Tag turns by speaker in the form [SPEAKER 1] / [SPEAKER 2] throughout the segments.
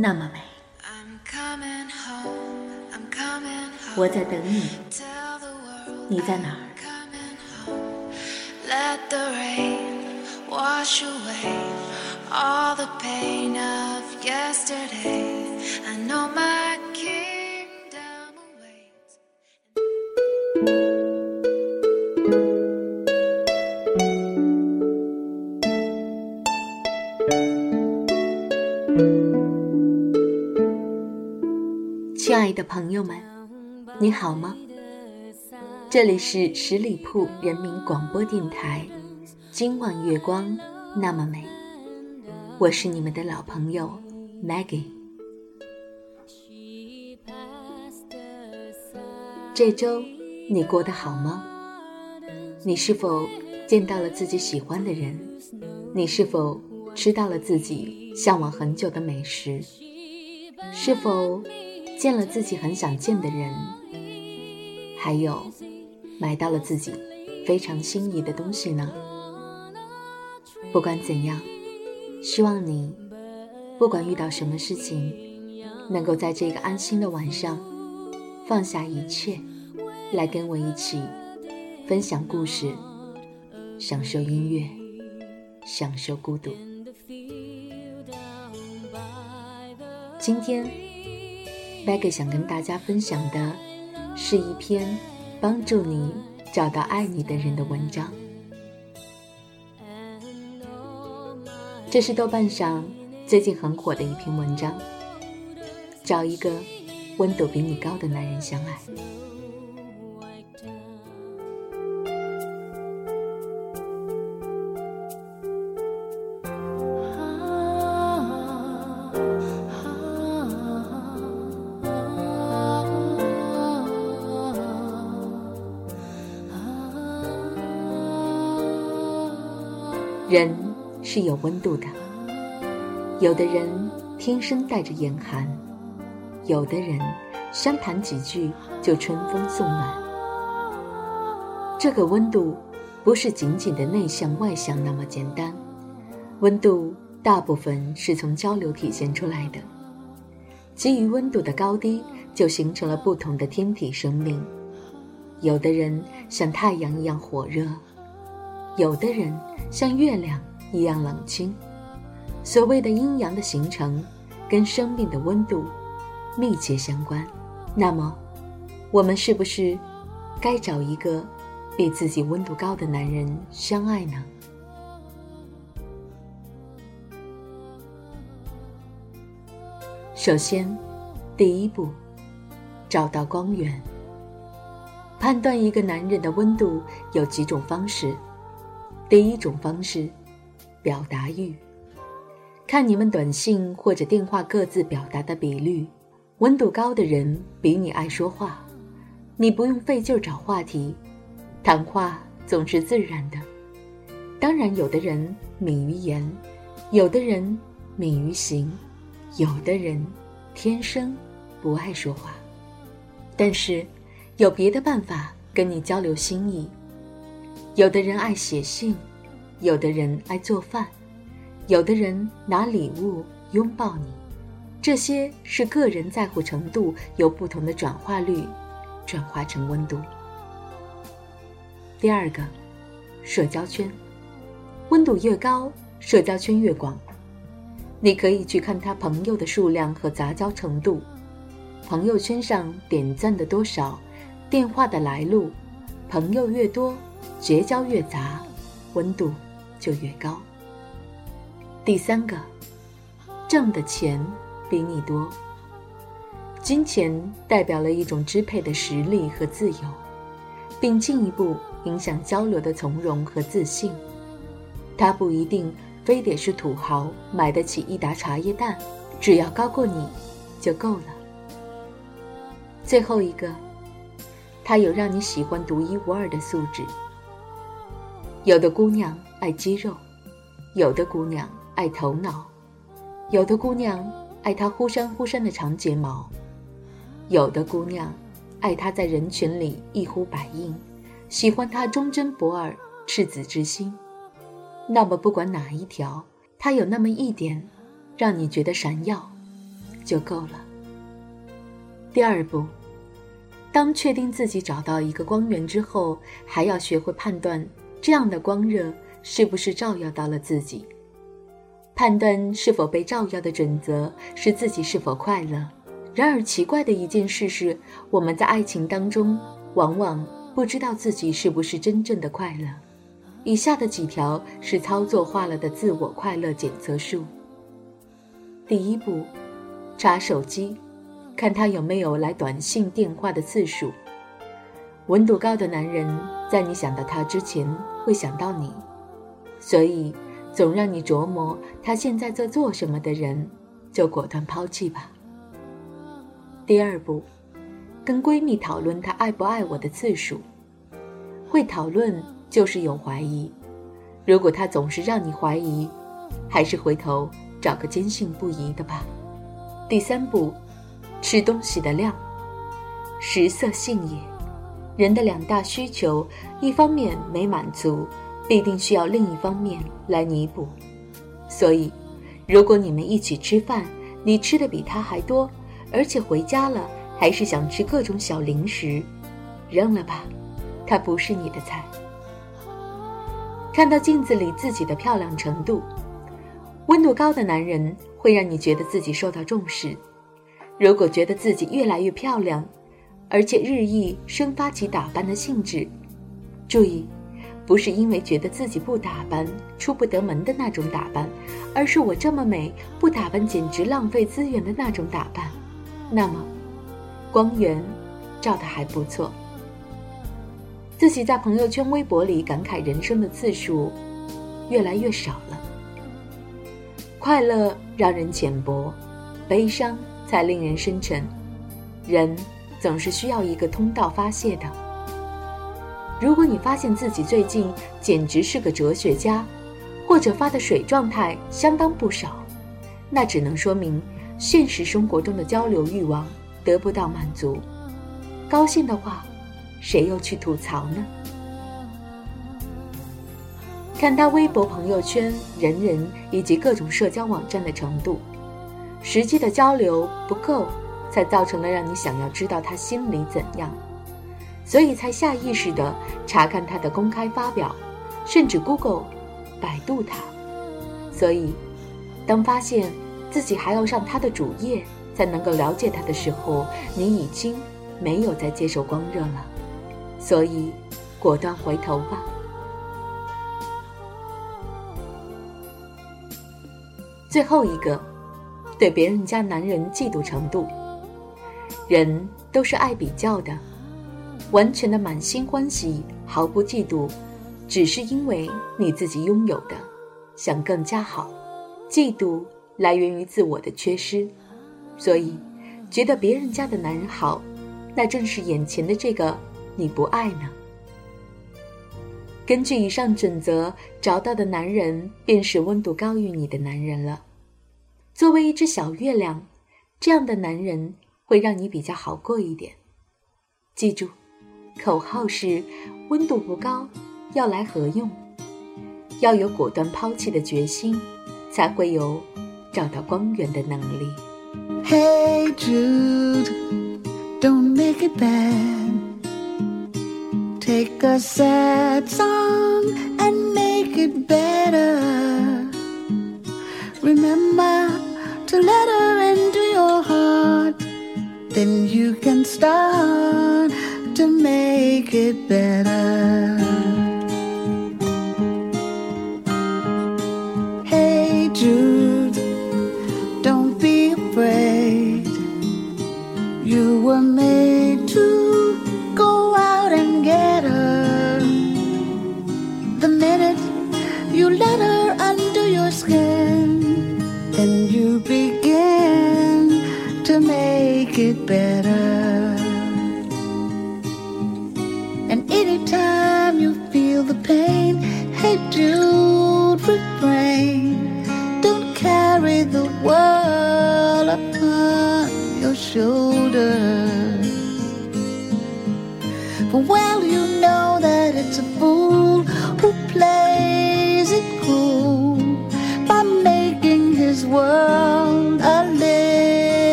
[SPEAKER 1] 那么美.我在等你你在哪儿？的朋友们，你好吗？这里是十里铺人民广播电台，今晚月光那么美，我是你们的老朋友 Maggie。这周你过得好吗？你是否见到了自己喜欢的人？你是否吃到了自己向往很久的美食？是否见了自己很想见的人？还有，买到了自己非常心仪的东西呢？不管怎样，希望你不管遇到什么事情，能够在这个安心的晚上放下一切，来跟我一起分享故事，享受音乐，享受孤独。今天呆哥想跟大家分享的是一篇帮助你找到爱你的人的文章。这是豆瓣上最近很火的一篇文章。找一个温度比你高的男人相爱。是有温度的，有的人天生带着严寒，有的人相谈几句就春风送暖。这个温度不是仅仅的内向外向那么简单，温度大部分是从交流体现出来的。基于温度的高低，就形成了不同的天体生命。有的人像太阳一样火热。有的人像月亮一样冷清。所谓的阴阳的形成，跟生命的温度密切相关。那么，我们是不是该找一个比自己温度高的男人相爱呢？首先，第一步，找到光源。判断一个男人的温度有几种方式。第一种方式，表达欲。看你们短信或者电话各自表达的比率，温度高的人比你爱说话，你不用费劲找话题，谈话总是自然的。当然，有的人敏于言，有的人敏于行，有的人天生不爱说话，但是有别的办法跟你交流心意。有的人爱写信，有的人爱做饭，有的人拿礼物拥抱你，这些是个人在乎程度有不同的转化率，转化成温度。第二个，社交圈，温度越高，社交圈越广。你可以去看他朋友的数量和杂交程度，朋友圈上点赞的多少，电话的来路，朋友越多。结交越杂，温度就越高。第三个，挣的钱比你多。金钱代表了一种支配的实力和自由，并进一步影响交流的从容和自信。它不一定非得是土豪买得起一打茶叶蛋，只要高过你，就够了。最后一个，他有让你喜欢独一无二的素质。有的姑娘爱肌肉，有的姑娘爱头脑，有的姑娘爱她忽闪忽闪的长睫毛，有的姑娘爱她在人群里一呼百应，喜欢她忠贞不二、赤子之心。那么，不管哪一条，她有那么一点，让你觉得闪耀，就够了。第二步，当确定自己找到一个光源之后，还要学会判断这样的光热是不是照耀到了自己。判断是否被照耀的准则是自己是否快乐。然而，奇怪的一件事是，我们在爱情当中，往往不知道自己是不是真正的快乐。以下的几条是操作化了的自我快乐检测术。第一步，查手机，看他有没有来短信、电话的次数。温度高的男人，在你想到他之前，会想到你，所以总让你琢磨他现在在做什么的人，就果断抛弃吧。第二步，跟闺蜜讨论他爱不爱我的次数，会讨论。就是有怀疑，如果他总是让你怀疑，还是回头找个坚信不疑的吧。第三步，吃东西的量，食色性也。人的两大需求，一方面没满足，必定需要另一方面来弥补。所以，如果你们一起吃饭，你吃的比他还多，而且回家了还是想吃各种小零食，扔了吧，他不是你的菜。看到镜子里自己的漂亮程度，温度高的男人会让你觉得自己受到重视。如果觉得自己越来越漂亮，而且日益生发起打扮的兴致，注意，不是因为觉得自己不打扮出不得门的那种打扮，而是我这么美不打扮简直浪费资源的那种打扮，那么，光源照的还不错。自己在朋友圈、微博里感慨人生的次数越来越少了。快乐让人浅薄，悲伤才令人深沉。人总是需要一个通道发泄的。如果你发现自己最近简直是个哲学家，或者发的水状态相当不少，那只能说明现实生活中的交流欲望得不到满足。高兴的话。谁又去吐槽呢？看他微博、朋友圈、人人以及各种社交网站的程度，实际的交流不够，才造成了让你想要知道他心里怎样，所以才下意识的查看他的公开发表，甚至 Google、百度他。所以，当发现自己还要上他的主页才能够了解他的时候，你已经没有再接受光热了。所以，果断回头吧。最后一个，对别人家男人嫉妒程度。人都是爱比较的，完全的满心欢喜，毫不嫉妒，只是因为你自己拥有的，想更加好。嫉妒来源于自我的缺失，所以觉得别人家的男人好，那正是眼前的这个。你不爱呢？根据以上准则找到的男人，便是温度高于你的男人了。作为一只小月亮，这样的男人会让你比较好过一点。记住，口号是：温度不高，要来何用？要有果断抛弃的决心，才会有找到光源的能力。Hey Jude, don't make it bad. Take a sad song and make it better. Remember to let her into your heart. Then you can start make it better. Hey Jude, don't be afraid. You were made to go out and get her. The minute you let her under your skin and you begin to
[SPEAKER 2] make it better. Shoulders. For well, you know that it's a fool who plays it cool by making his world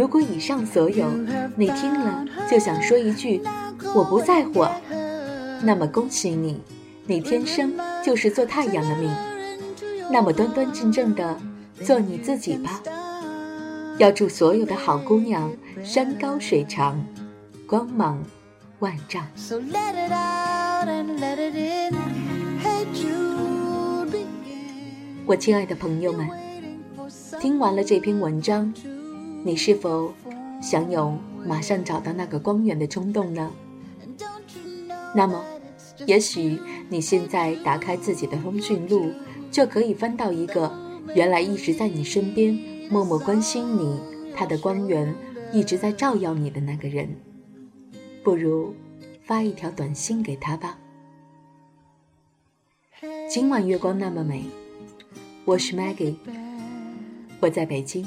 [SPEAKER 1] 如果以上所有你听了就想说一句“我不在乎”，啊，那么恭喜你，你天生就是做太阳的命。那么端端正正的做你自己吧。要祝所有的好姑娘山高水长，光芒万丈。我亲爱的朋友们听完了这篇文章，你是否想有马上找到那个光源的冲动呢？那么，也许你现在打开自己的通讯录，就可以翻到一个原来一直在你身边默默关心你，他的光源一直在照耀你的那个人。不如发一条短信给他吧。今晚月光那么美，我是 Maggie，我在北京，